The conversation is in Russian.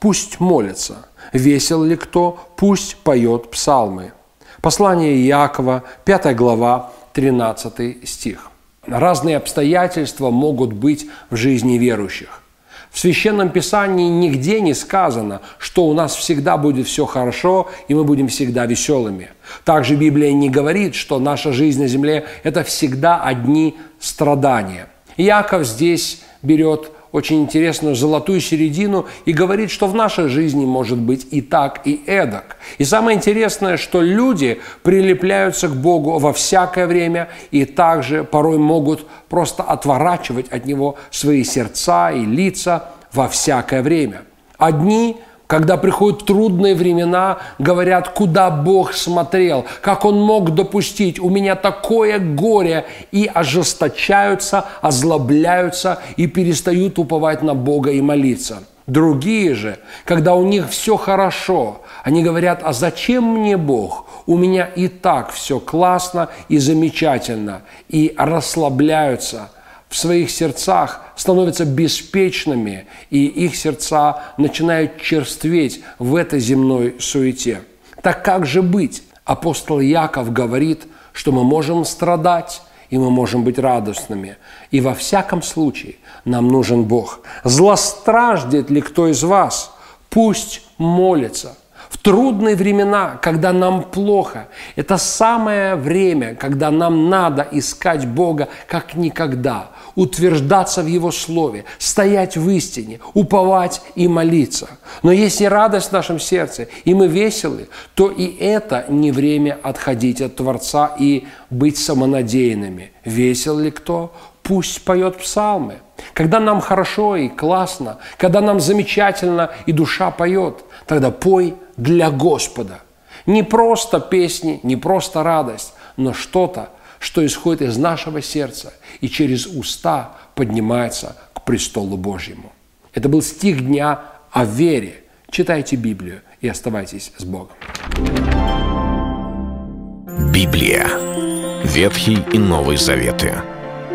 Пусть молится. Весел ли кто? Пусть поет псалмы. Послание Иакова, 5 глава, 13 стих. Разные обстоятельства могут быть в жизни верующих. В Священном Писании нигде не сказано, что у нас всегда будет все хорошо и мы будем всегда веселыми. Также Библия не говорит, что наша жизнь на земле – это всегда одни страдания. Иаков здесь берет очень интересную золотую середину и говорит, что в нашей жизни может быть и так, и эдак. И самое интересное, что люди прилепляются к Богу во всякое время и также порой могут просто отворачивать от Него свои сердца и лица во всякое время. Одни – когда приходят трудные времена, говорят, куда Бог смотрел, как Он мог допустить, у меня такое горе, и ожесточаются, озлобляются и перестают уповать на Бога и молиться. Другие же, когда у них все хорошо, они говорят, а зачем мне Бог? У меня и так все классно и замечательно, и расслабляются – в своих сердцах становятся беспечными, и их сердца начинают черстветь в этой земной суете. Так как же быть? Апостол Яков говорит, что мы можем страдать, и мы можем быть радостными. И во всяком случае нам нужен Бог. Злостраждет ли кто из вас? Пусть молится. Трудные времена, когда нам плохо, это самое время, когда нам надо искать Бога как никогда, утверждаться в Его Слове, стоять в истине, уповать и молиться. Но если радость в нашем сердце, и мы веселы, то и это не время отходить от Творца и быть самонадеянными. Весел ли кто? Пусть поет псалмы. Когда нам хорошо и классно, когда нам замечательно и душа поет, тогда пой для Господа. Не просто песни, не просто радость, но что-то, что исходит из нашего сердца и через уста поднимается к престолу Божьему. Это был стих дня о вере. Читайте Библию и оставайтесь с Богом. Библия. Ветхий и Новый Заветы.